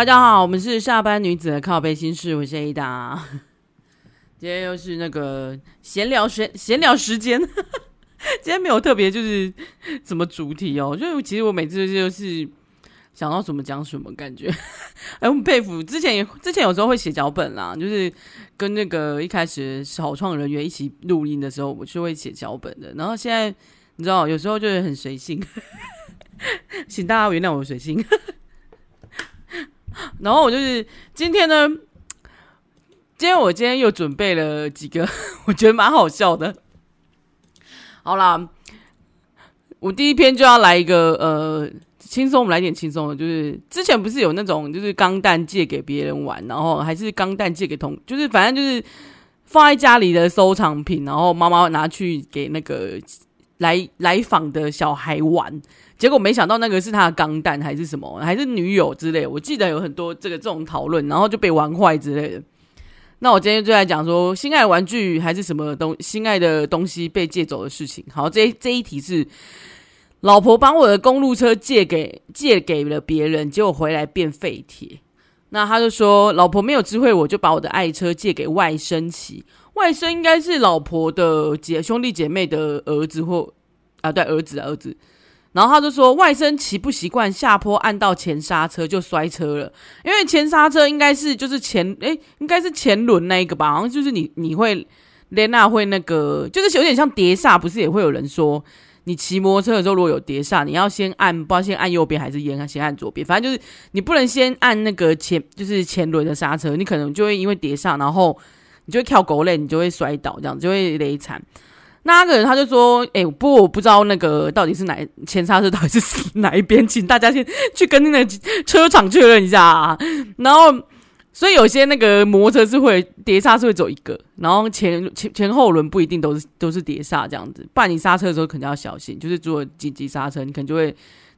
大家好，我们是下班女子的靠背心事，我是 Ada。今天又是那个闲聊时闲聊时间，今天没有特别就是什么主题哦，就其实我每次就是想到什么讲什么感觉。哎，我很佩服，之前也之前有时候会写脚本啦，就是跟那个一开始草创人员一起录音的时候，我是会写脚本的。然后现在你知道，有时候就是很随性，请大家原谅我随性。然后我就是今天呢，今天我今天又准备了几个，我觉得蛮好笑的。好啦，我第一篇就要来一个呃轻松，我们来点轻松的，就是之前不是有那种就是钢弹借给别人玩，然后还是钢弹借给同，就是反正就是放在家里的收藏品，然后妈妈拿去给那个来来访的小孩玩。结果没想到那个是他的钢弹还是什么，还是女友之类。我记得有很多这个这种讨论，然后就被玩坏之类的。那我今天就来讲说，心爱玩具还是什么东，心爱的东西被借走的事情。好，这这一题是老婆把我的公路车借给借给了别人，结果回来变废铁。那他就说，老婆没有知会我，就把我的爱车借给外甥骑。外甥应该是老婆的姐兄弟姐妹的儿子或啊，对，儿子，儿子。然后他就说，外甥骑不习惯下坡按到前刹车就摔车了，因为前刹车应该是就是前诶，应该是前轮那一个吧，好像就是你你会连那会那个，就是有点像碟刹，不是也会有人说，你骑摩托车的时候如果有碟刹，你要先按，不知道先按右边还是先先按左边，反正就是你不能先按那个前就是前轮的刹车，你可能就会因为碟刹，然后你就会跳狗链，你就会摔倒，这样就会雷惨。那个人他就说：“哎、不过我不知道那个到底是哪前刹车到底是哪一边，请大家先去跟那个车厂确认一下啊。然后，所以有些那个摩托车是会碟刹是会走一个，然后前前前后轮不一定都是都是碟刹这样子。不然你刹车的时候肯定要小心，就是做紧急刹车，你可能就会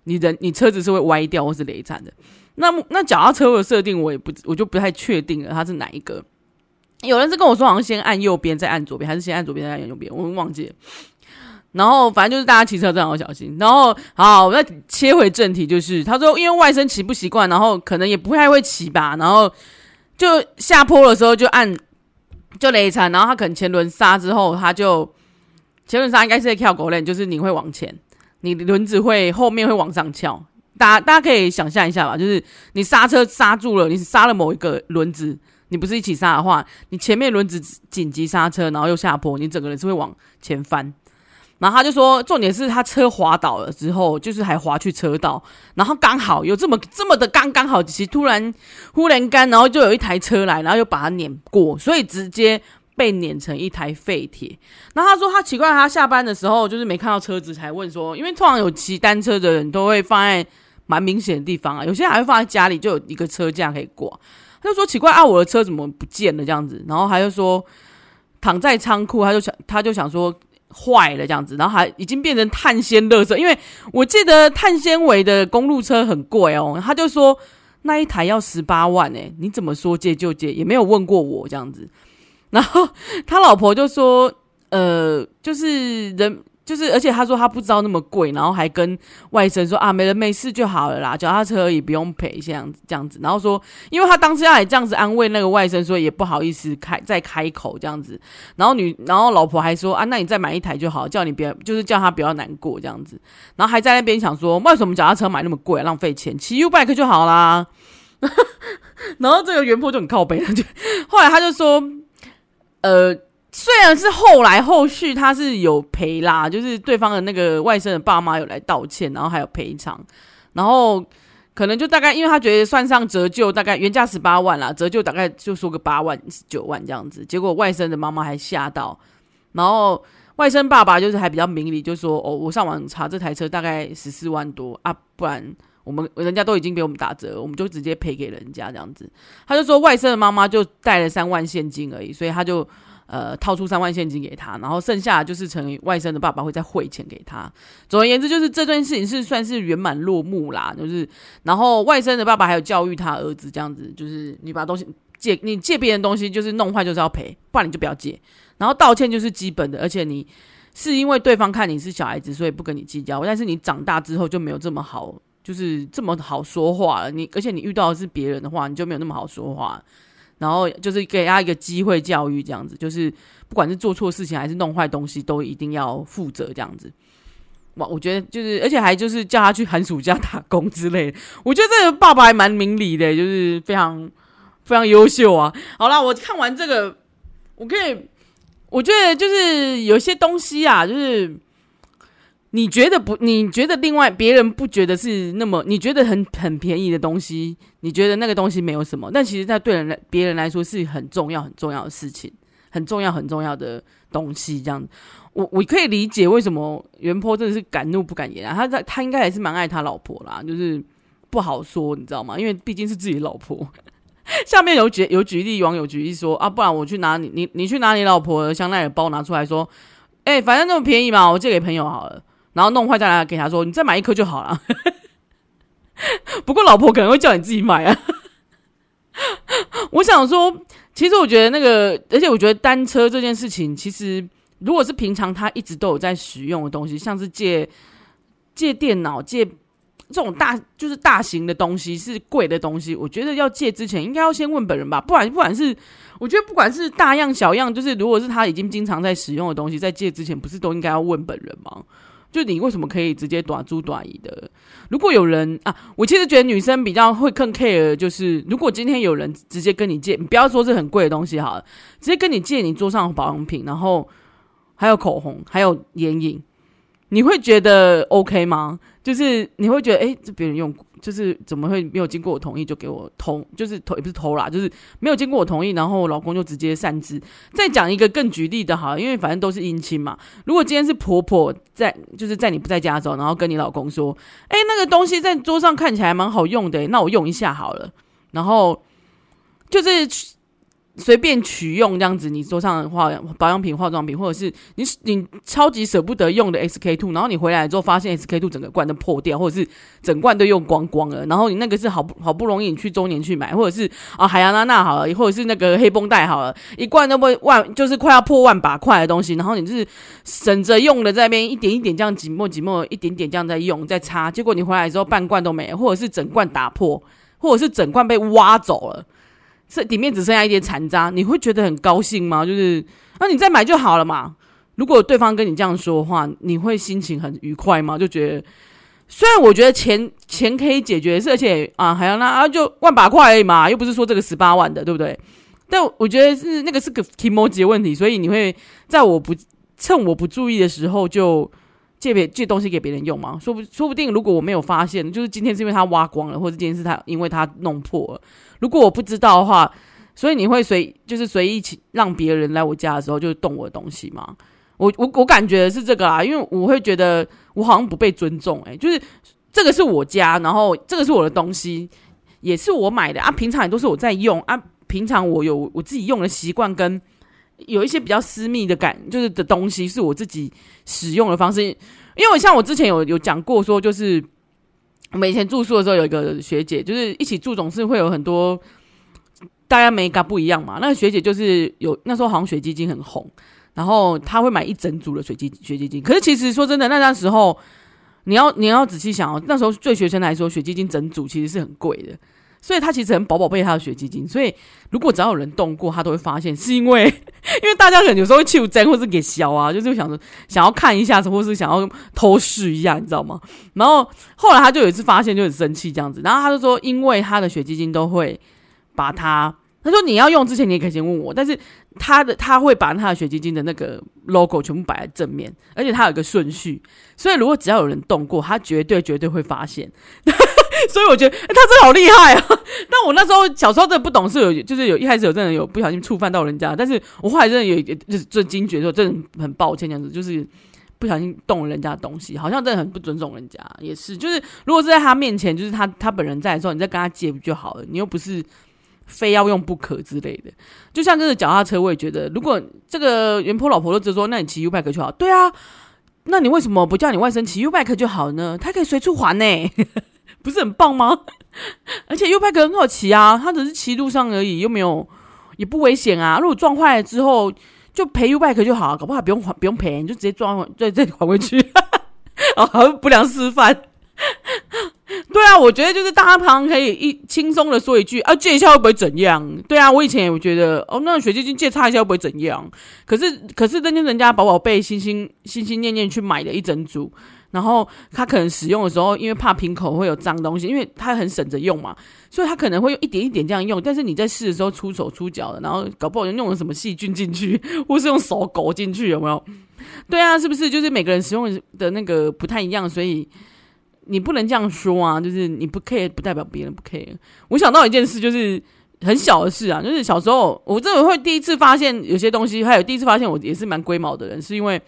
你人你车子是会歪掉或是雷惨的。那那脚踏车的设定我也不我就不太确定了，它是哪一个。”有人是跟我说，好像先按右边再按左边，还是先按左边再按右边？我忘记了。然后反正就是大家骑车真的要小心。然后好，我再切回正题，就是他说，因为外甥骑不习惯，然后可能也不太会骑吧，然后就下坡的时候就按就雷残，然后他可能前轮刹之后，他就前轮刹应该是在跳狗链，就是你会往前，你轮子会后面会往上翘。大家大家可以想象一下吧，就是你刹车刹住了，你刹了某一个轮子。你不是一起刹的话，你前面轮子紧急刹车，然后又下坡，你整个人是会往前翻。然后他就说，重点是他车滑倒了之后，就是还滑去车道，然后刚好有 这么这么的刚刚好，其实突然忽然干，然后就有一台车来，然后又把他碾过，所以直接被碾成一台废铁。然后他说他奇怪，他下班的时候就是没看到车子，才问说，因为通常有骑单车的人都会放在蛮明显的地方啊，有些还会放在家里，就有一个车架可以挂。他就说奇怪啊，我的车怎么不见了这样子？然后他就说躺在仓库，他就想他就想说坏了这样子，然后还已经变成碳纤垃圾，因为我记得碳纤维的公路车很贵哦。他就说那一台要十八万诶，你怎么说借就借，也没有问过我这样子。然后他老婆就说呃，就是人。就是，而且他说他不知道那么贵，然后还跟外甥说啊，没人没事就好了啦，脚踏车也不用赔，这样子这样子。然后说，因为他当时还这样子安慰那个外甥，说也不好意思开再开口这样子。然后女，然后老婆还说啊，那你再买一台就好，叫你别就是叫他不要难过这样子。然后还在那边想说，为什么脚踏车买那么贵，浪费钱，骑 U-bike 就好啦。然后这个原坡就很靠北了，就后来他就说，呃。虽然是后来后续他是有赔啦，就是对方的那个外甥的爸妈有来道歉，然后还有赔偿，然后可能就大概因为他觉得算上折旧，大概原价十八万啦，折旧大概就说个八万九万这样子，结果外甥的妈妈还吓到，然后外甥爸爸就是还比较明理，就说哦，我上网查这台车大概十四万多啊，不然我们人家都已经给我们打折，我们就直接赔给人家这样子，他就说外甥的妈妈就带了三万现金而已，所以他就。呃，掏出三万现金给他，然后剩下就是成外甥的爸爸会再汇钱给他。总而言之，就是这件事情是算是圆满落幕啦。就是，然后外甥的爸爸还有教育他儿子这样子，就是你把东西借，你借别人东西就是弄坏就是要赔，不然你就不要借。然后道歉就是基本的，而且你是因为对方看你是小孩子，所以不跟你计较。但是你长大之后就没有这么好就是这么好说话了。你而且你遇到的是别人的话，你就没有那么好说话。然后就是给他一个机会教育，这样子，就是不管是做错事情还是弄坏东西，都一定要负责这样子。哇，我觉得就是，而且还就是叫他去寒暑假打工之类的。我觉得这个爸爸还蛮明理的，就是非常非常优秀啊。好啦，我看完这个，我可以，我觉得就是有些东西啊，就是。你觉得不？你觉得另外别人不觉得是那么？你觉得很很便宜的东西，你觉得那个东西没有什么？但其实，在对人来别人来说是很重要、很重要的事情，很重要、很重要的东西。这样，我我可以理解为什么原坡真的是敢怒不敢言啊。他他他应该还是蛮爱他老婆啦，就是不好说，你知道吗？因为毕竟是自己老婆。下面有举有举例，网友举例说啊，不然我去拿你你你去拿你老婆香奈儿包拿出来说，哎、反正那么便宜嘛，我借给朋友好了。然后弄坏再来给他说，你再买一颗就好了。不过老婆可能会叫你自己买啊。我想说，其实我觉得那个，而且我觉得单车这件事情，其实如果是平常他一直都有在使用的东西，像是借借电脑、借这种大就是大型的东西，是贵的东西，我觉得要借之前应该要先问本人吧。不然不管是我觉得不管是大样小样，就是如果是他已经经常在使用的东西，在借之前不是都应该要问本人吗？就你为什么可以直接短租短移的？如果有人啊，我其实觉得女生比较会更 care，就是如果今天有人直接跟你借，你不要说是很贵的东西好了，直接跟你借你桌上保养品，然后还有口红，还有眼影，你会觉得 OK 吗？就是你会觉得，诶，这别人用过。就是怎么会没有经过我同意就给我偷，就是偷也不是偷啦，就是没有经过我同意，然后我老公就直接擅自。再讲一个更举例的哈，因为反正都是姻亲嘛。如果今天是婆婆在，就是在你不在家的时候，然后跟你老公说：“哎，那个东西在桌上看起来蛮好用的，那我用一下好了。”然后就是。随便取用这样子，你桌上的化保养品、化妆品，或者是你你超级舍不得用的 SK two，然后你回来之后发现 SK two 整个罐都破掉，或者是整罐都用光光了，然后你那个是好好不容易你去周年去买，或者是啊海洋娜娜好了，或者是那个黑绷带好了，一罐都不万就是快要破万把块的东西，然后你就是省着用的在那边一点一点这样挤墨挤墨一点点这样在用在擦，结果你回来之后半罐都没了，或者是整罐打破，或者是整罐被挖走了。这里面只剩下一点残渣，你会觉得很高兴吗？就是，那、你再买就好了嘛。如果对方跟你这样说的话，你会心情很愉快吗？就觉得，虽然我觉得钱钱可以解决，而且啊，还要那啊，就万把块而已嘛，又不是说这个十八万的，对不对？但我觉得是那个是个 kimochi 的问题，所以你会在我不趁我不注意的时候就借别借东西给别人用吗？说不说不定，如果我没有发现，就是今天是因为他挖光了，或者今天是他因为他弄破了。如果我不知道的话，所以你会随就是随意请让别人来我家的时候就动我的东西吗？我我我感觉是这个啦，因为我会觉得我好像不被尊重欸，就是这个是我家，然后这个是我的东西，也是我买的啊，平常也都是我在用啊，平常我有我自己用的习惯，跟有一些比较私密的感，就是的东西是我自己使用的方式，因为像我之前有有讲过说就是。我们以前住宿的时候，有一个学姐，就是一起住，总是会有很多大家没嘎不一样嘛。那个学姐就是有那时候好像水基金很红，然后她会买一整组的水基水基金。可是其实说真的，那那时候你要你要仔细想哦，那时候对学生来说，水基金整组其实是很贵的。所以他其实很宝宝贝他的雪肌精，所以如果只要有人动过，他都会发现，是因为 因为大家可能有时候会去争，或是给削啊，就是想说想要看一下，或是想要偷试一下，你知道吗？然后后来他就有一次发现，就很生气这样子，然后他就说，因为他的雪肌精都会把他，他说你要用之前你也可以先问我，但是他的他会把他的雪肌精的那个 logo 全部摆在正面，而且他有一个顺序，所以如果只要有人动过，他绝对绝对会发现。所以我觉得、他真的好厉害啊！但我那时候小时候真的不懂事，有就是有一开始有真的有不小心触犯到人家，但是我后来真的有就是这惊觉说真的很抱歉这样子，就是不小心动了人家的东西，好像真的很不尊重人家。也是，就是如果是在他面前，就是他他本人在的时候，你再跟他借不就好了？你又不是非要用不可之类的。就像这个脚踏车，我也觉得，如果这个原坡老婆都直说，那你骑 Ubike 就好。对啊，那你为什么不叫你外甥骑 Ubike 就好呢？他可以随处还呢、欸。不是很棒吗？而且 U-Bike 很好骑啊，它只是骑路上而已，又没有也不危险啊。如果撞坏了之后，就赔 U-Bike 就好，搞不好不用还不用赔，你就直接撞 再再还回去。啊，不良示范。对啊，我觉得就是大家旁可以一轻松的说一句啊，借一下会不会怎样？对啊，我以前也觉得哦，那个水晶借差一下会不会怎样？可是可是人家人家宝宝贝心心心心念念去买了一整组。然后他可能使用的时候，因为怕瓶口会有脏东西，因为他很省着用嘛，所以他可能会用一点一点这样用。但是你在试的时候出手出脚的，然后搞不好就用了什么细菌进去，或是用手勾进去，有没有？对啊，是不是？就是每个人使用的那个不太一样，所以你不能这样说啊。就是你不 care，不代表别人不 care。我想到一件事，就是很小的事啊，就是小时候我真的会第一次发现有些东西，还有第一次发现我也是蛮龟毛的人，是因为。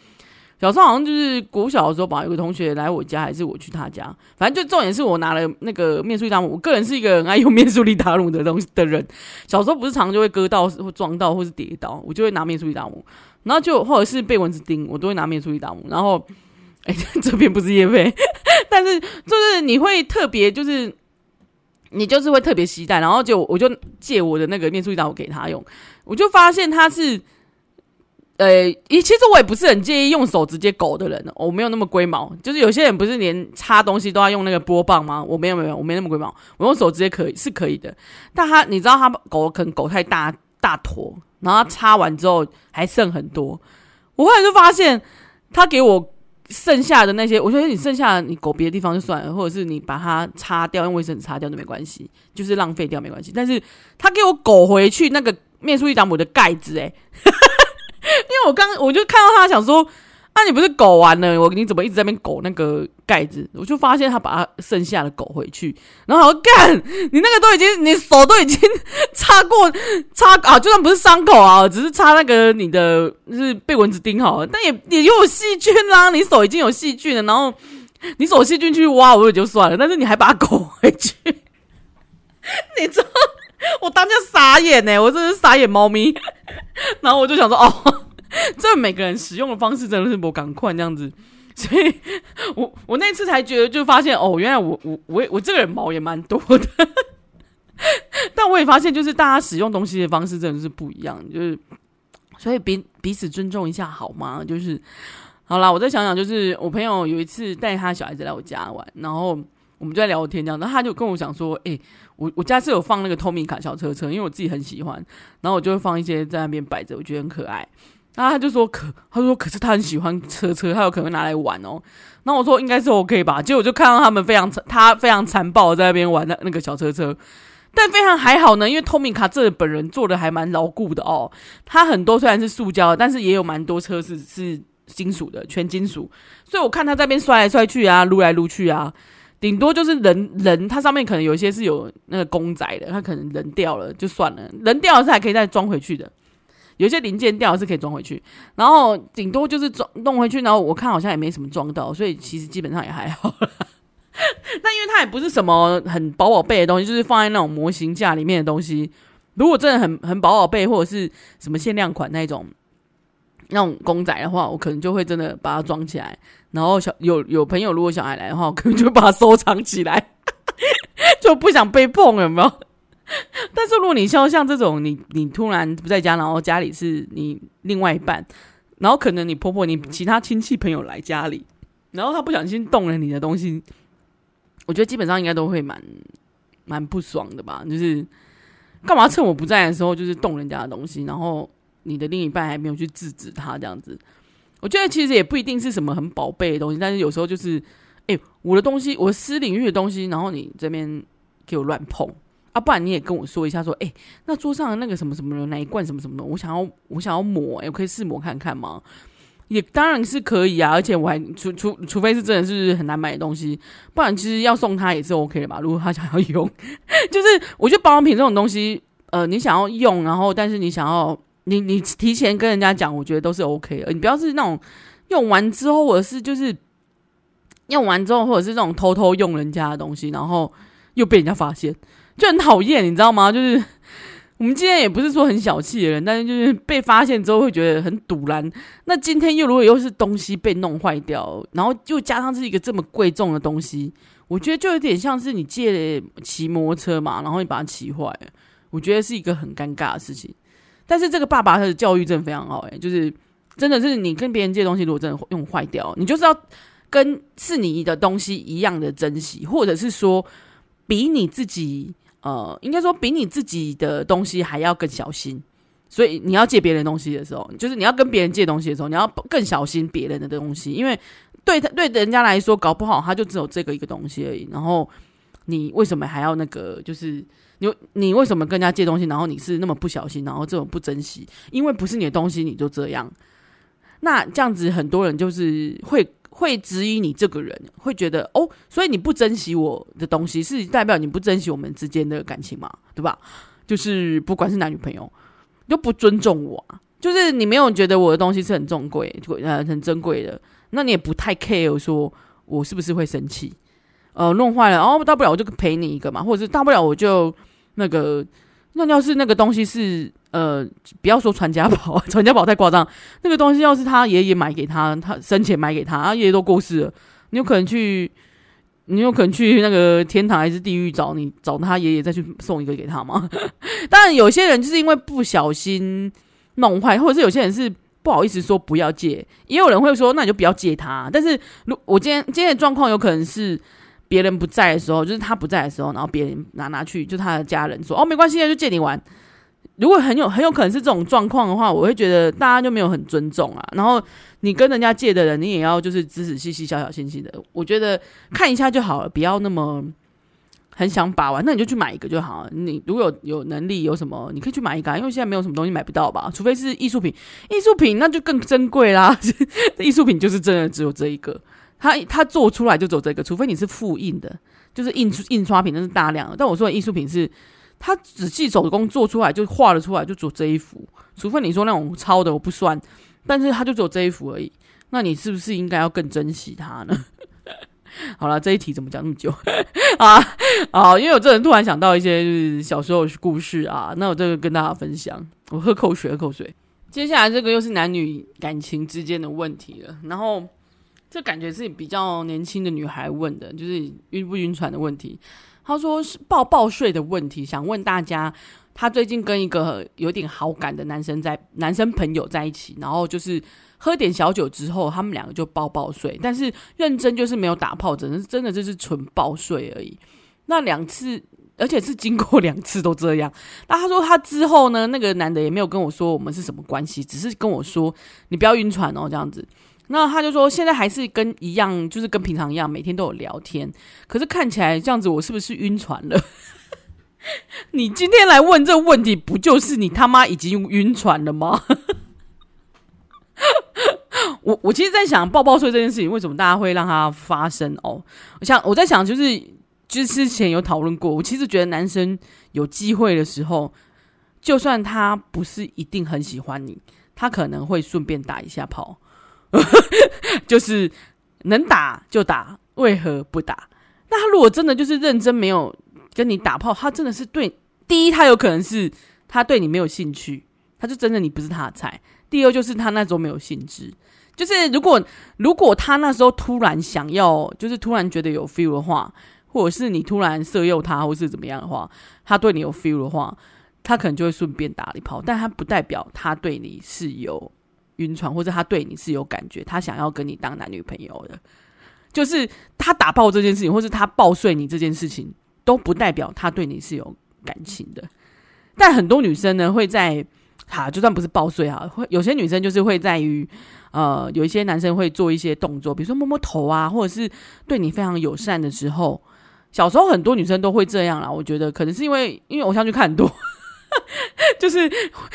小时候好像就是国小的时候吧，有个同学来我家，还是我去他家，反正就重点是我拿了那个面速力达姆。我个人是一个很爱用面速力达姆的东西的人。小时候不是常常就会割到或撞到或是跌倒，我就会拿面速力达姆。然后就或者是被蚊子叮，我都会拿面速力达姆。然后，哎、这边不是叶飞，但是就是你会特别就是你就是会特别期待，然后就我就借我的那个面速力达姆给他用，我就发现他是。呃，其实我也不是很介意用手直接勾的人，我没有那么龟毛。就是有些人不是连擦东西都要用那个拨棒吗？我没有没有，我没那么龟毛，我用手直接可以是可以的。但他你知道他狗可能狗太大大坨，然后擦完之后还剩很多。我后来就发现他给我剩下的那些，我觉得你剩下的你狗别的地方就算了，或者是你把它擦掉，用卫生纸擦掉都没关系，就是浪费掉没关系。但是他给我狗回去那个面速力达姆的盖子，诶 因为我刚我就看到他想说，啊，你不是狗完了，我你怎么一直在边狗那个盖子？我就发现他把他剩下的狗回去，然后我干，你那个都已经，你手都已经 擦过擦啊，就算不是伤口啊，只是擦那个你的就是被蚊子叮好了，但也也有细菌啦，你手已经有细菌了，然后你手细菌去挖我也就算了，但是你还把它狗回去，你知道？我当下傻眼呢，我真是傻眼猫咪。然后我就想说，哦，这每个人使用的方式真的是不赶快这样子，所以我我那次才觉得，就发现哦，原来我我我我这个人毛也蛮多的。但我也发现，就是大家使用东西的方式真的是不一样，就是所以彼彼此尊重一下好吗？就是好啦，我再想想，就是我朋友有一次带他小孩子来我家玩，然后。我们就在聊天，这样，然后他就跟我讲说：“哎、我我家是有放那个透明卡小车车，因为我自己很喜欢，然后我就会放一些在那边摆着，我觉得很可爱。”然后他就说：“可，他说可是他很喜欢车车，他有可能拿来玩哦。”然后我说：“应该是 OK 吧？”结果我就看到他们非常他非常残暴的在那边玩那那个小车车，但非常还好呢，因为透明卡这本人做的还蛮牢固的哦。它很多虽然是塑胶，但是也有蛮多车是是金属的，全金属，所以我看他在边摔来摔去啊，撸来撸去啊。顶多就是人人，它上面可能有一些是有那个公仔的，它可能人掉了就算了，人掉了是还可以再装回去的，有些零件掉是可以装回去，然后顶多就是装弄回去，然后我看好像也没什么装到，所以其实基本上也还好。那因为它也不是什么很宝宝贝的东西，就是放在那种模型架里面的东西，如果真的很很宝宝贝或者是什么限量款那种。那种公仔的话，我可能就会真的把它装起来。然后小有有朋友如果小孩来的话，我可能就把它收藏起来，就不想被碰，有没有？但是如果你像像这种，你你突然不在家，然后家里是你另外一半，然后可能你婆婆、你其他亲戚朋友来家里，然后他不小心动了你的东西，我觉得基本上应该都会蛮蛮不爽的吧？就是干嘛趁我不在的时候，就是动人家的东西，然后。你的另一半还没有去制止他这样子，我觉得其实也不一定是什么很宝贝的东西，但是有时候就是，哎、我的东西，我私领域的东西，然后你这边给我乱碰啊，不然你也跟我说一下，说，哎、那桌上那个什么什么的那一罐什么什么的，我想要我想要抹、欸，哎，我可以试抹看看吗？也当然是可以啊，而且我还除除除非是真的是很难买的东西，不然其实要送他也是 OK 的吧？如果他想要用，就是我觉得保养品这种东西，呃，你想要用，然后但是你想要。你你提前跟人家讲，我觉得都是 OK 的。你不要是那种用完之后，或者是就是用完之后，或者是这种偷偷用人家的东西，然后又被人家发现，就很讨厌，你知道吗？就是我们今天也不是说很小气的人，但是就是被发现之后会觉得很赌烂。那今天又如果又是东西被弄坏掉，然后又加上是一个这么贵重的东西，我觉得就有点像是你借骑摩托车嘛，然后你把它骑坏，我觉得是一个很尴尬的事情。但是这个爸爸他的教育真的非常好，欸，诶，就是真的是你跟别人借东西，如果真的用坏掉，你就是要跟是你的东西一样的珍惜，或者是说比你自己呃，应该说比你自己的东西还要更小心。所以你要借别人东西的时候，就是你要跟别人借东西的时候，你要更小心别人的东西，因为对他对人家来说，搞不好他就只有这个一个东西而已。然后你为什么还要那个？就是你你为什么跟人家借东西？然后你是那么不小心，然后这种不珍惜，因为不是你的东西，你就这样。那这样子，很多人就是会会质疑你这个人，会觉得哦，所以你不珍惜我的东西，是代表你不珍惜我们之间的感情嘛？对吧？就是不管是男女朋友。就不尊重我啊，就是你没有觉得我的东西是很重贵，呃，很珍贵的，那你也不太 care 说我是不是会生气，呃，弄坏了，然后大不了我就赔你一个嘛，或者是大不了我就那个，那要是那个东西是呃，不要说传家宝，传家宝太夸张，那个东西要是他爷爷买给他，他生前买给他，他爷爷都过世了，你有可能去。你有可能去那个天堂还是地狱找你找他爷爷再去送一个给他吗？当然，有些人就是因为不小心弄坏，或者是有些人是不好意思说不要借，也有人会说那你就不要借他。但是，如我今天今天的状况有可能是别人不在的时候，就是他不在的时候，然后别人拿拿去，就他的家人说哦没关系，那就借你玩。如果很有很有可能是这种状况的话，我会觉得大家就没有很尊重啊。然后你跟人家借的人，你也要就是仔仔细细、小小心心的。我觉得看一下就好了，不要那么很想把玩。那你就去买一个就好了。你如果有有能力，有什么你可以去买一个啊，因为现在没有什么东西买不到吧？除非是艺术品，艺术品那就更珍贵啦。艺术品就是真的只有这一个，它它做出来就走这个，除非你是复印的，就是印出印刷品，那是大量的。但我说的艺术品是。他仔细手工做出来就画了出来，就做这一幅。除非你说那种抄的我不算，但是他就只有这一幅而已。那你是不是应该要更珍惜它呢？好了，这一题怎么讲那么久 啊？啊，因为我这人突然想到一些就是小时候的故事啊，那我这个跟大家分享。我喝口水，喝口水。接下来这个又是男女感情之间的问题了。然后这感觉是比较年轻的女孩问的，就是晕不晕船的问题。他说是抱抱睡的问题，想问大家，他最近跟一个有点好感的男生在男生朋友在一起，然后就是喝点小酒之后，他们两个就抱抱睡，但是认真就是没有打炮，真的真的就是纯抱睡而已。那两次，而且是经过两次都这样。那他说他之后呢，那个男的也没有跟我说我们是什么关系，只是跟我说你不要晕船哦，这样子。那他就说，现在还是跟一样，就是跟平常一样，每天都有聊天。可是看起来这样子，我是不是晕船了？你今天来问这个问题，不就是你他妈已经晕船了吗？我我其实，在想抱抱睡这件事情，为什么大家会让它发生哦？我想我在想，就是就是之前有讨论过，我其实觉得男生有机会的时候，就算他不是一定很喜欢你，他可能会顺便打一下炮。就是能打就打，为何不打？那他如果真的就是认真没有跟你打炮，他真的是对第一，他有可能是他对你没有兴趣，他就真的你不是他的菜。第二就是他那时候没有兴致，就是如果如果他那时候突然想要，就是突然觉得有 feel 的话，或者是你突然色诱他，或是怎么样的话，他对你有 feel 的话，他可能就会顺便打一炮，但他不代表他对你是有。晕船，或者他对你是有感觉，他想要跟你当男女朋友的，就是他打爆这件事情，或是他抱睡你这件事情，都不代表他对你是有感情的。但很多女生呢，会在哈，就算不是抱睡哈，会有些女生就是会在于呃，有一些男生会做一些动作，比如说摸摸头啊，或者是对你非常友善的时候。小时候很多女生都会这样啦，我觉得可能是因为因为偶像剧看很多，就是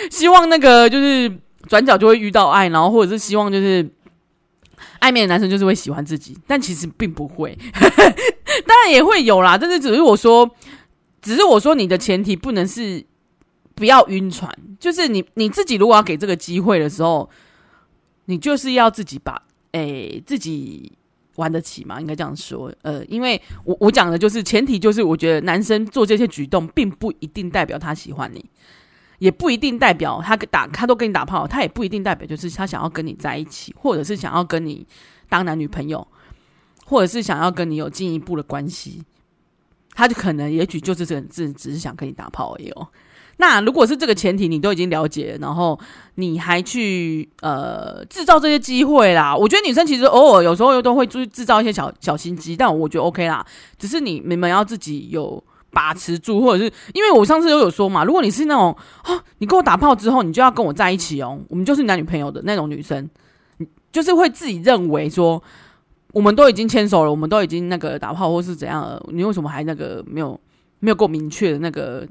希望那个就是。转角就会遇到爱，然后或者是希望就是暧昧的男生就是会喜欢自己，但其实并不会，当然也会有啦。但是只是我说，只是我说你的前提不能是不要晕船，就是你你自己如果要给这个机会的时候，你就是要自己把诶、自己玩得起嘛，应该这样说。呃，因为我我讲的就是前提，就是我觉得男生做这些举动，并不一定代表他喜欢你。也不一定代表他打他都跟你打炮，他也不一定代表就是他想要跟你在一起，或者是想要跟你当男女朋友，或者是想要跟你有进一步的关系，他就可能也许就是这只只是想跟你打炮而已哦。那如果是这个前提，你都已经了解，然后你还去呃制造这些机会啦，我觉得女生其实偶尔有时候又都会注制造一些小小心机，但我觉得 OK 啦，只是你你们要自己有把持住，或者是因为我上次都有说嘛，如果你是那种啊，你跟我打炮之后，你就要跟我在一起哦，我们就是男女朋友的那种女生，就是会自己认为说。我们都已经牵手了，我们都已经那个打炮或是怎样了，你为什么还那个没有没有够明确的那个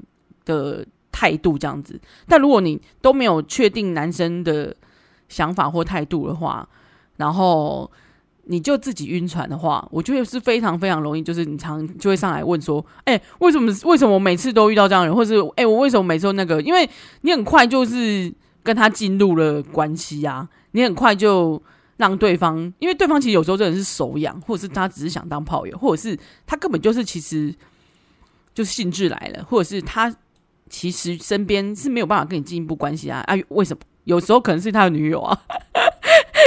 的态度这样子？但如果你都没有确定男生的想法或态度的话，然后你就自己晕船的话，我觉得是非常非常容易，就是你常就会上来问说：“哎、为什么为什么我每次都遇到这样的人？或是哎、我为什么每次都那个？因为你很快就是跟他进入了关系啊，你很快就。”让对方，因为对方其实有时候真的是手痒，或者是他只是想当炮友，或者是他根本就是其实就是兴致来了，或者是他其实身边是没有办法跟你进一步关系啊啊！为什么？有时候可能是他的女友啊，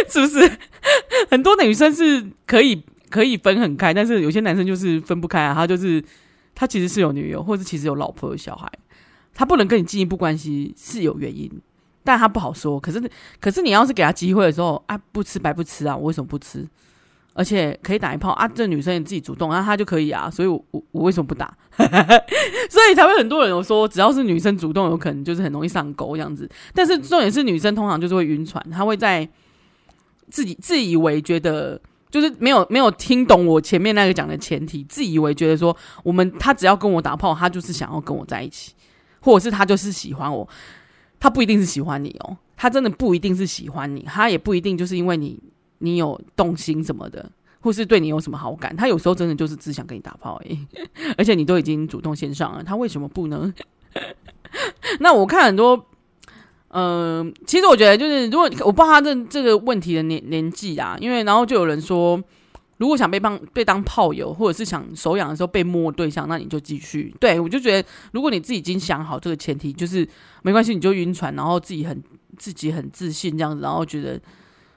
是不是？很多女生是可以可以分很开，但是有些男生就是分不开啊。他就是他其实是有女友，或者其实有老婆有小孩，他不能跟你进一步关系是有原因。但他不好说，可是可是你要是给他机会的时候啊，不吃白不吃啊！我为什么不吃？而且可以打一炮啊！这女生也自己主动啊，他就可以啊，所以我我我为什么不打？所以才会很多人有说，只要是女生主动，有可能就是很容易上钩这样子。但是重点是女生通常就是会晕船，她会在自己自以为觉得就是没有没有听懂我前面那个讲的前提，自以为觉得说我们他只要跟我打炮，他就是想要跟我在一起，或者是他就是喜欢我。他不一定是喜欢你哦，他真的不一定是喜欢你，他也不一定就是因为你你有动心什么的，或是对你有什么好感，他有时候真的就是只想跟你打炮而已，而且你都已经主动线上了，他为什么不呢？那我看很多，嗯、其实我觉得就是如果我不知道他这这个问题的年年纪啊，因为然后就有人说。如果想被帮被当炮友，或者是想手痒的时候被摸对象，那你就继续。对，我就觉得，如果你自己已经想好这个前提，就是没关系，你就晕船，然后自己很自己很自信这样子，然后觉得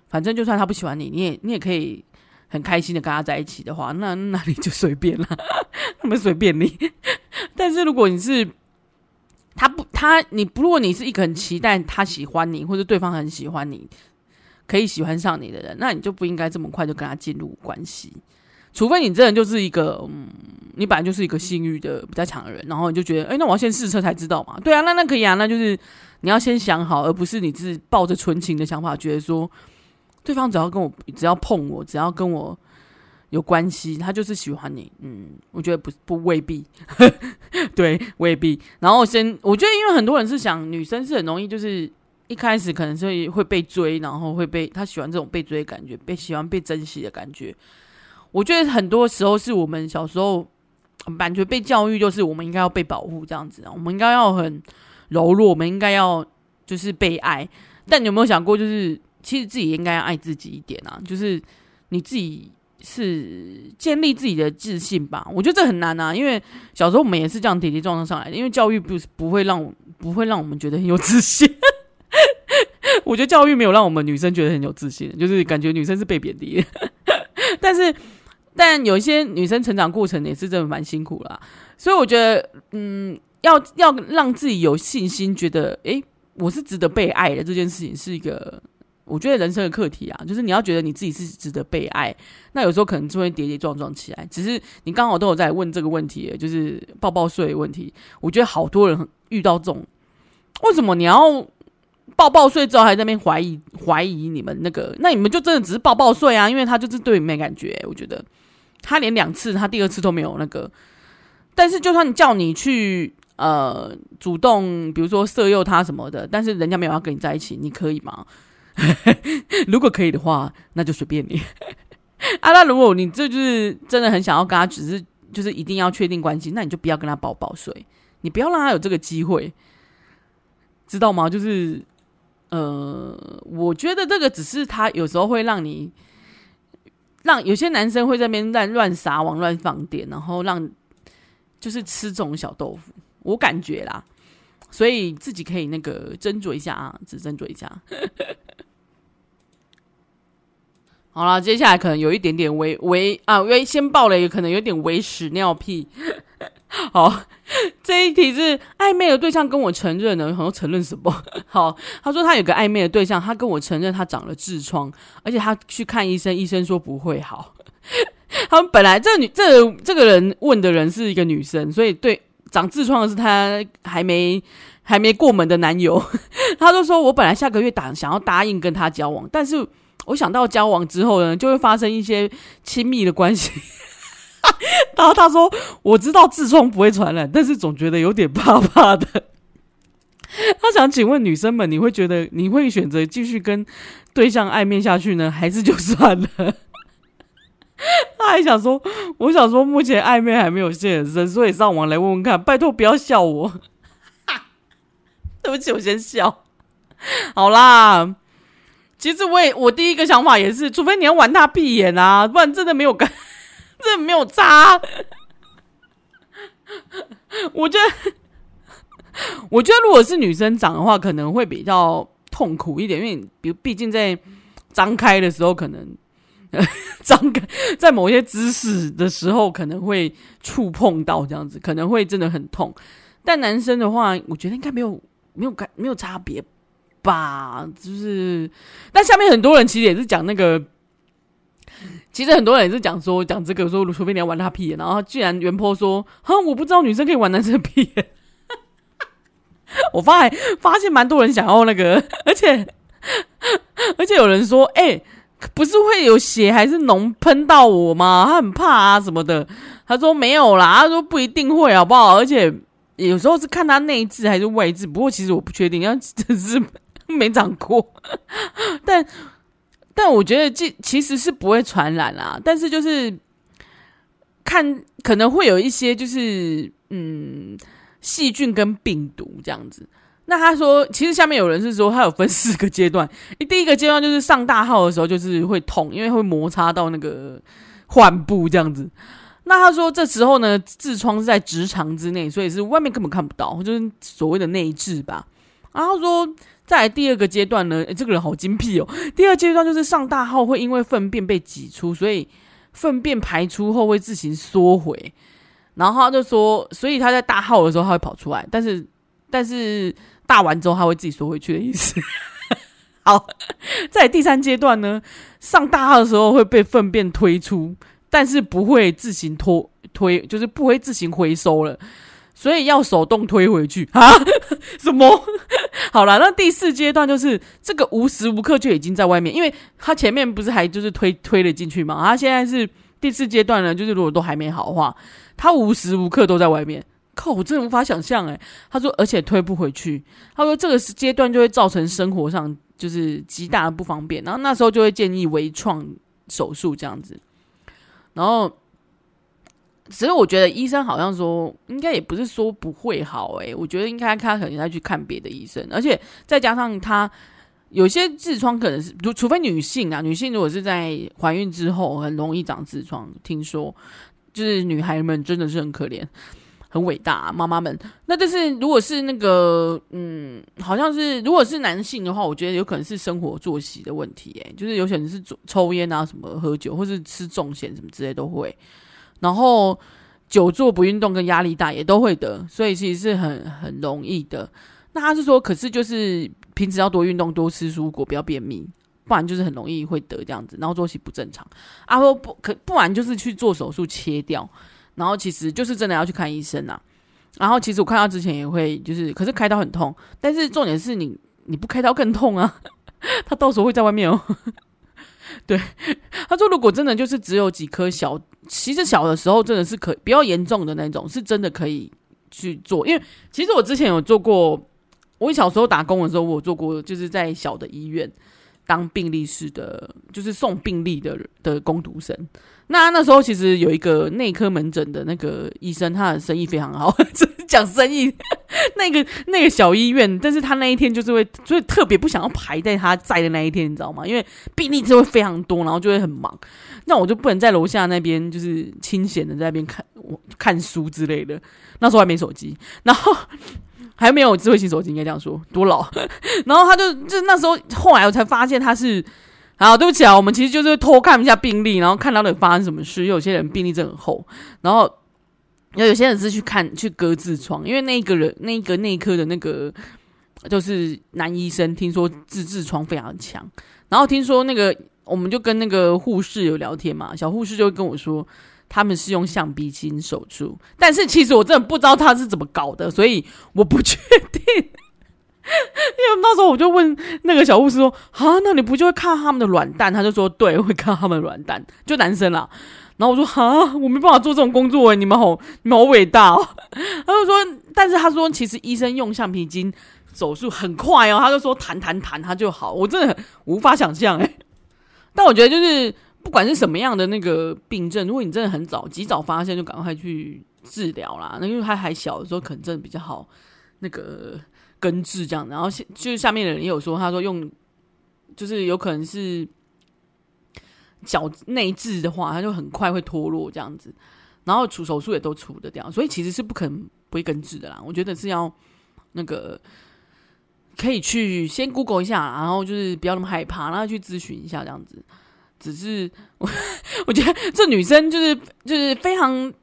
反正就算他不喜欢你，你也你也可以很开心的跟他在一起的话，那那你就随便了，那么随便你。但是如果你是他你不，如果你是一个很期待他喜欢你，或者对方很喜欢你。可以喜欢上你的人，那你就不应该这么快就跟他进入关系，除非你这人就是一个，嗯，你本来就是一个性欲的比较强的人，然后你就觉得，哎、那我要先试车才知道嘛。对啊，那那可以啊，那就是你要先想好，而不是你是抱着纯情的想法，觉得说对方只要跟我，只要碰我，只要跟我有关系，他就是喜欢你。嗯，我觉得不不未必，对，未必。然后先，我觉得因为很多人是想，女生是很容易就是。一开始可能是会被追，然后会被他喜欢这种被追的感觉，被喜欢被珍惜的感觉。我觉得很多时候是我们小时候感觉被教育，就是我们应该要被保护这样子，我们应该要很柔弱，我们应该要就是被爱。但你有没有想过，就是其实自己应该要爱自己一点啊？就是你自己是建立自己的自信吧？我觉得这很难啊，因为小时候我们也是这样跌跌撞撞上来的，因为教育不不会让不会让我们觉得很有自信。我觉得教育没有让我们女生觉得很有自信，就是感觉女生是被贬低的。但是，但有一些女生成长过程也是真的蛮辛苦啦。所以我觉得，嗯，要要让自己有信心，觉得诶，我是值得被爱的这件事情，是一个我觉得人生的课题啊。就是你要觉得你自己是值得被爱，那有时候可能就会跌跌撞撞起来。只是你刚好都有在问这个问题，就是抱抱睡的问题。我觉得好多人遇到这种，为什么你要？抱抱睡之后还在那边怀疑怀疑你们那个，那你们就真的只是抱抱睡啊？因为他就是对你没感觉，我觉得他连两次，他第二次都没有那个。但是就算你叫你去呃主动，比如说色诱他什么的，但是人家没有要跟你在一起，你可以吗？如果可以的话，那就随便你。啊，那如果你这就是真的很想要跟他，只是就是一定要确定关系，那你就不要跟他抱抱睡，你不要让他有这个机会，知道吗？就是。呃，我觉得这个只是他有时候会让你让有些男生会在边乱乱撒网、乱放电，然后让就是吃这种小豆腐，我感觉啦，所以自己可以那个斟酌一下啊，只斟酌一下。好了，接下来可能有一点点微微啊微先爆了一个可能有点微屎尿屁。好，这一题是暧昧的对象跟我承认呢，好像承认什么？好，他说他有个暧昧的对象，他跟我承认他长了痔疮，而且他去看医生，医生说不会好。他们本来这女这这个人问的人是一个女生，所以对长痔疮的是他还没还没过门的男友。他就说我本来下个月打想要答应跟他交往，但是我想到交往之后呢，就会发生一些亲密的关系。然后他说：“我知道痔疮不会传染，但是总觉得有点怕怕的。”他想请问女生们，你会觉得你会选择继续跟对象暧昧下去呢，还是就算了？他还想说：“我想说，目前暧昧还没有现身，所以上网来问问看，拜托不要笑我。”对不起，我先笑。好啦，其实我也我第一个想法也是，除非你要玩他闭眼啊，不然真的没有干。真的没有渣，我觉得，我觉得如果是女生长的话，可能会比较痛苦一点，因为比毕竟在张开的时候，可能呃 张开在某些姿势的时候，可能会触碰到这样子，可能会真的很痛。但男生的话，我觉得应该没有没有感没有差别吧，就是，但下面很多人其实也是讲那个。其实很多人也是讲说讲这个说，除非你要玩他屁眼，然后居然原坡说，哼，我不知道女生可以玩男生的屁眼。我发现发现蛮多人想要那个，而且 而且有人说，哎、不是会有血还是脓喷到我吗？他很怕啊什么的。他说没有啦，他说不一定会，好不好？而且有时候是看他内痔还是外痔，不过其实我不确定，要只是 没长过，但。但我觉得这其实是不会传染啦，但是就是看可能会有一些就是嗯细菌跟病毒这样子。那他说，其实下面有人是说他有分四个阶段，第一个阶段就是上大号的时候就是会痛，因为会摩擦到那个患部这样子。那他说这时候呢，痔疮是在直肠之内，所以是外面根本看不到，就是所谓的内痔吧。然后他说。再来第二个阶段呢，诶，这个人好精辟哦。第二阶段就是上大号会因为粪便被挤出，所以粪便排出后会自行缩回。然后他就说，所以他在大号的时候他会跑出来，但是但是大完之后他会自己缩回去的意思。好，在第三阶段呢，上大号的时候会被粪便推出，但是不会自行拖推，就是不会自行回收了。所以要手动推回去啊？什么？好了，那第四阶段就是这个无时无刻就已经在外面，因为他前面不是还就是推推了进去嘛？他现在是第四阶段呢，就是如果都还没好的话，他无时无刻都在外面。靠，我真的无法想象诶。他说，而且推不回去。他说这个阶段就会造成生活上就是极大的不方便，然后那时候就会建议微创手术这样子，然后。只是我觉得医生好像说，应该也不是说不会好诶、我觉得应该他可能要去看别的医生，而且再加上他有些痔疮可能是，除除非女性啊，女性如果是在怀孕之后很容易长痔疮，听说就是女孩们真的是很可怜，很伟大啊，妈妈们。那但是如果是那个，嗯，好像是如果是男性的话，我觉得有可能是生活作息的问题、欸，诶，就是有可能是抽烟啊，什么喝酒，或是吃重咸什么之类都会。然后久坐不运动跟压力大也都会得，所以其实是很很容易的。那他是说，可是就是平时要多运动，多吃蔬果，不要便秘，不然就是很容易会得这样子。然后作息不正常，啊不不可，不然就是去做手术切掉。然后其实就是真的要去看医生啊。然后其实我看到之前也会就是，可是开刀很痛，但是重点是你你不开刀更痛啊，他到时候会在外面哦。对，他说如果真的就是只有几颗小，其实小的时候真的是可比较严重的那种，是真的可以去做。因为其实我之前有做过，我小时候打工的时候，我做过，就是在小的医院当病历室的，就是送病历的的工读生。那那时候其实有一个内科门诊的那个医生，他的生意非常好，讲生意。那个那个小医院，但是他那一天就是会，所以特别不想要排在他在的那一天，你知道吗？因为病例就会非常多，然后就会很忙。那我就不能在楼下那边就是清闲的在那边看我看书之类的。那时候还没手机，然后 还没有智慧型手机，应该这样说，多老。然后他就就那时候后来我才发现他是。好，对不起啊，我们其实就是偷看一下病历，然后看到底发生什么事。因为有些人病历真的很厚，然后有有些人是去看去割痔疮，因为那个人那个内科的那个就是男医生，听说治痔疮非常强。然后听说那个，我们就跟那个护士有聊天嘛，小护士就会跟我说，他们是用橡皮筋手术，但是其实我真的不知道他是怎么搞的，所以我不确定。因为那时候我就问那个小护士说：“啊，那你不就会看他们的软蛋？”他就说：“对，会看他们的软蛋，就男生啦。”然后我说：“啊，我没办法做这种工作诶，你们好，你们好伟大哦。”他就说：“但是他说，其实医生用橡皮筋。”手术很快哦，他就说弹弹弹，他就好。我真的无法想象哎。但我觉得就是不管是什么样的那个病症，如果你真的很早及早发现，就赶快去治疗啦。那因为他还小的时候，可能真的比较好那个根治这样。然后就是下面的人也有说，他说用就是有可能是脚内痔的话，他就很快会脱落这样子。然后除手术也都除得掉，所以其实是不可能不会根治的啦。我觉得是要那个。可以去先 Google 一下，然后就是不要那么害怕，然后去咨询一下这样子。只是我我觉得这女生就是就是非常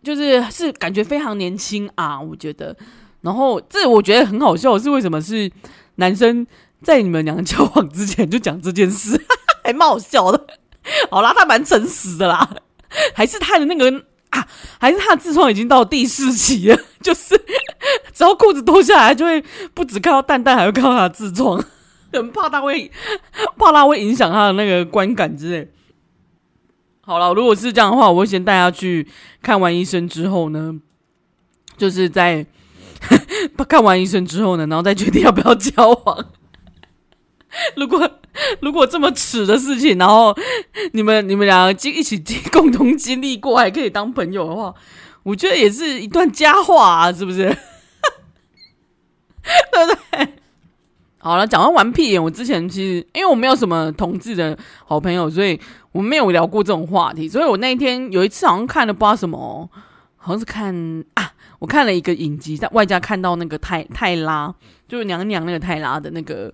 就是是感觉非常年轻啊，我觉得。然后这我觉得很好笑，是为什么是男生在你们两个交往之前就讲这件事，还蛮好笑的。好啦，他蛮诚实的啦，还是他的那个。啊，还是他的痔疮已经到第四期了，就是只要裤子脱下来，就会不只看到蛋蛋，还会看到他的痔疮，很怕他会怕他会影响他的那个观感之类。好了，如果是这样的话，我会先带他去看完医生之后呢，就是在看完医生之后呢，然后再决定要不要交往。如果如果这么耻的事情，然后你们你们两个经一起经共同经历过，还可以当朋友的话，我觉得也是一段佳话啊，是不是？对不对？好了，讲到玩屁眼，我之前其实因为我没有什么同志的好朋友，所以我们没有聊过这种话题。所以我那一天有一次好像看了不知道什么，好像是看啊，我看了一个影集，在外加看到那个泰泰拉，就是娘娘那个泰拉的那个。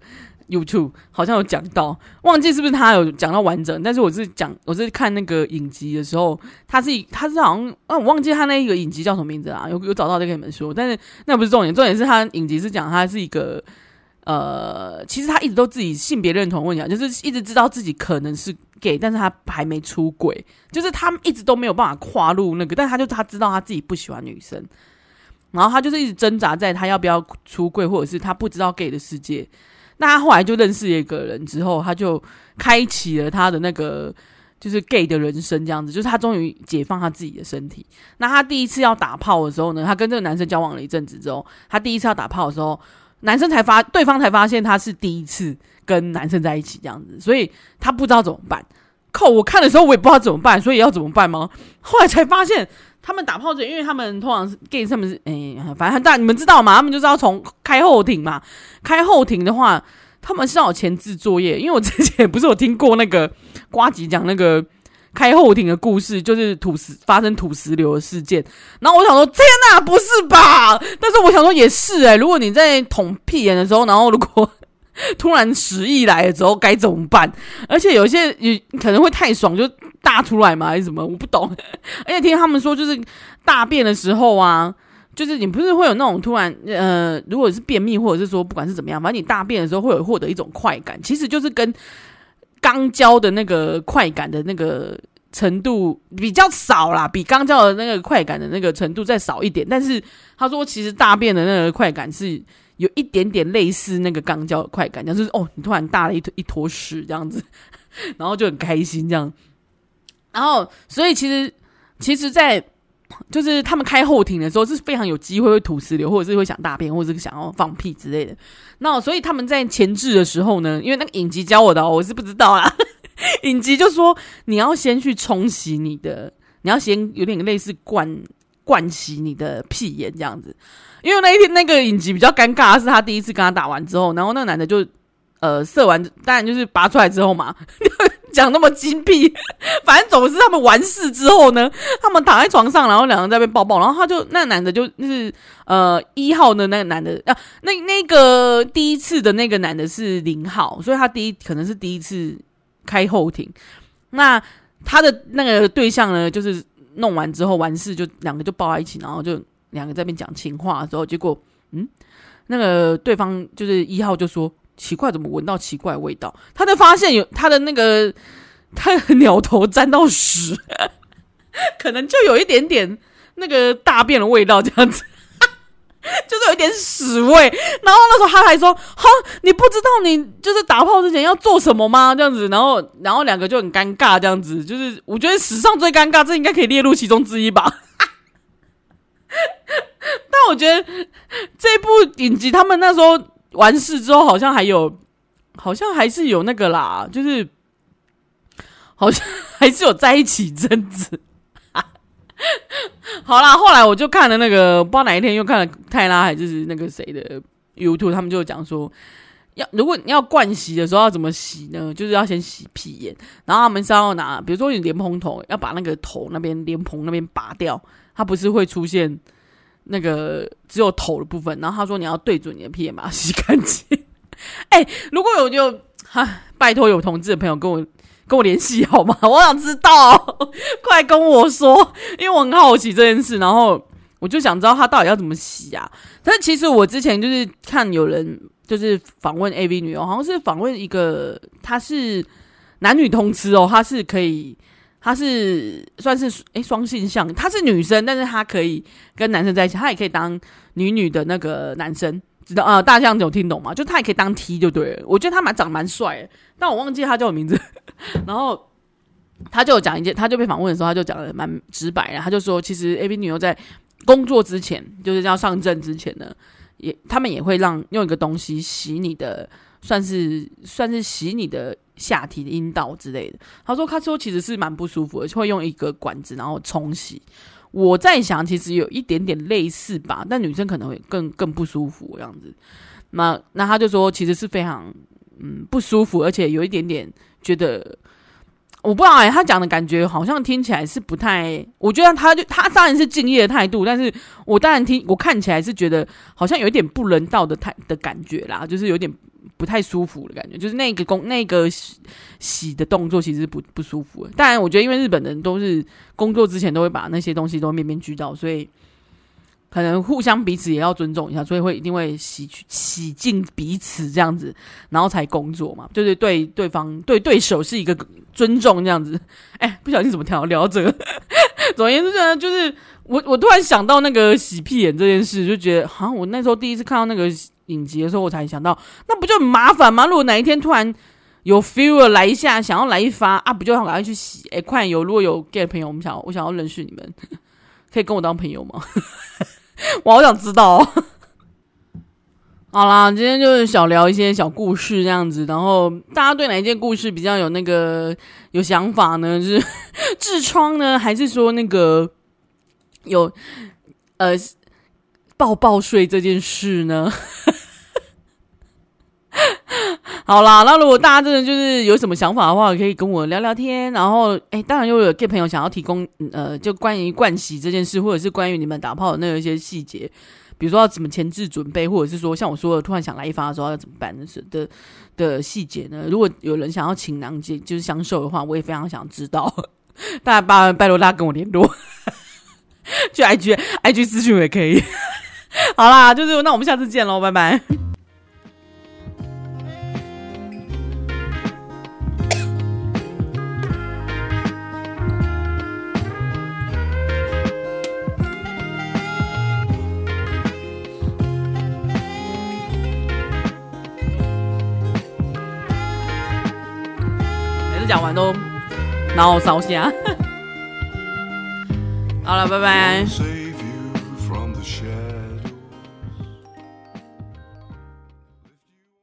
YouTube 好像有讲到，忘记是不是他有讲到完整，但是我是讲，我是看那个影集的时候，他是他是好像啊，我忘记他那一个影集叫什么名字啊，有有找到再跟你们说，但是那不是重点，重点是他影集是讲他是一个呃，其实他一直都自己性别认同问题啊，就是一直知道自己可能是 gay，但是他还没出轨，就是他一直都没有办法跨入那个，但他就他知道他自己不喜欢女生，然后他就是一直挣扎在他要不要出柜，或者是他不知道 gay 的世界。那他后来就认识一个人之后，他就开启了他的那个就是 gay 的人生，这样子，就是他终于解放他自己的身体。那他第一次要打炮的时候呢，他跟这个男生交往了一阵子之后，他第一次要打炮的时候，男生才发，对方才发现他是第一次跟男生在一起这样子，所以他不知道怎么办。靠，我看的时候我也不知道怎么办，所以要怎么办吗？后来才发现。他们打炮者，因为他们通常是 gay，他们是哎、反正很大，你们知道吗？他们就是要从开后庭嘛。开后庭的话，他们是要有前置作业。因为我之前不是有听过那个瓜吉讲那个开后庭的故事，就是土石发生土石流的事件。然后我想说，天哪，不是吧？但是我想说也是哎、如果你在捅屁眼的时候，然后如果 突然食意来了之后该怎么办？而且有些也可能会太爽，就大出来嘛，还是什么？我不懂。而且听他们说，就是大便的时候啊，就是你不是会有那种突然呃，如果是便秘，或者是说不管是怎么样，反正你大便的时候会有获得一种快感，其实就是跟肛交的那个快感的那个程度比较少啦，比肛交的那个快感的那个程度再少一点。但是他说，其实大便的那个快感是。有一点点类似那个肛交的快感，就是哦，你突然大了一坨一坨屎这样子，然后就很开心这样。然后，所以其实，其实，在就是他们开后庭的时候是非常有机会会吐石流，或者是会想大便，或者是想要放屁之类的。那所以他们在前置的时候呢，因为那个影集教我的，我是不知道啦。影集就说你要先去冲洗你的，你要先有点类似灌灌洗你的屁眼这样子。因为那一天那个影集比较尴尬，是他第一次跟他打完之后，然后那个男的就呃射完，当然就是拔出来之后嘛，讲那么精辟，反正总是他们完事之后呢，他们躺在床上，然后两个人在那边抱抱，然后他就那男的就就是呃一号的那个男的啊，那那个第一次的那个男的是零号，所以他第一可能是第一次开后庭，那他的那个对象呢就是。弄完之后完事就两个就抱在一起，然后就两个在边讲情话的时候，结果嗯，那个对方就是一号就说奇怪，怎么闻到奇怪味道？他就发现有他的那个他的 鸟头沾到屎，可能就有一点点那个大便的味道这样子。就是有一点屎味，然后那时候他还说：“哈，你不知道你就是打炮之前要做什么吗？”这样子，然后然后两个就很尴尬，这样子，就是我觉得史上最尴尬，这应该可以列入其中之一吧。但我觉得这部影集他们那时候完事之后，好像还有，好像还是有那个啦，就是好像还是有在一起一阵子。好啦，后来我就看了那个，不知道哪一天又看了泰拉还是那个谁的 YouTube，他们就讲说，要如果你要灌洗的时候要怎么洗呢？就是要先洗屁眼，然后他们是要拿，比如说你莲蓬头，要把那个头那边莲蓬那边拔掉，它不是会出现那个只有头的部分，然后他说你要对准你的屁眼把它洗干净。哎、如果有有哈，拜托有同志的朋友跟我。跟我联系好吗？我想知道，快跟我说，因为我很好奇这件事，然后我就想知道他到底要怎么洗啊。但其实我之前就是看有人就是访问 AV 女优，好像是访问一个，他是男女通吃哦，他是可以，她是算是诶双性向，她是女生，但是她可以跟男生在一起，她也可以当女女的那个男生。知道啊，大象有听懂吗？就他也可以当 T 就对了。我觉得他蛮长蛮帅，但我忘记他叫我名字。然后他就讲一件，他就被访问的时候，他就讲的蛮直白的。他就说，其实 AV 女优在工作之前，就是要上阵之前呢，也他们也会让用一个东西洗你的，算是算是洗你的下体的阴道之类的。他说，他说其实是蛮不舒服的，会用一个管子然后冲洗。我在想，其实有一点点类似吧，但女生可能会更更不舒服这样子。那那他就说，其实是非常嗯不舒服，而且有一点点觉得，我不知道哎、他讲的感觉好像听起来是不太，我觉得他就他当然是敬业的态度，但是我当然听我看起来是觉得好像有一点不人道的态的感觉啦，就是有点。不太舒服的感觉，就是那个工那个洗洗的动作其实不不舒服。当然，我觉得因为日本人都是工作之前都会把那些东西都面面俱到，所以可能互相彼此也要尊重一下，所以会一定会洗去洗净彼此这样子，然后才工作嘛。就是对对方对对手是一个尊重这样子。哎、不小心怎么跳聊这个？总而言之呢，就是我我突然想到那个洗屁眼这件事，就觉得好像我那时候第一次看到那个。影集的时候，我才想到，那不就很麻烦吗？如果哪一天突然有 feel 来一下，想要来一发啊，不就赶快去洗？哎、欸，快有！如果有 gay 朋友，我们想，我想要认识你们，可以跟我当朋友吗？我好想知道、好啦，今天就是小聊一些小故事这样子，然后大家对哪一件故事比较有那个有想法呢？是 痔疮呢，还是说那个有呃抱抱睡这件事呢？好啦，那如果大家真的就是有什么想法的话，可以跟我聊聊天。然后，哎、当然又有 gay 朋友想要提供，呃，就关于盥洗这件事，或者是关于你们打炮的那一些细节，比如说要怎么前置准备，或者是说像我说的，突然想来一发的时候要怎么办的的的细节呢？如果有人想要情囊接就是相授的话，我也非常想知道。大家拜拜托大家跟我联络，去 IG IG 私讯也可以。好啦，就是那我们下次见喽，拜拜。讲完都，然后烧香。好了，拜拜。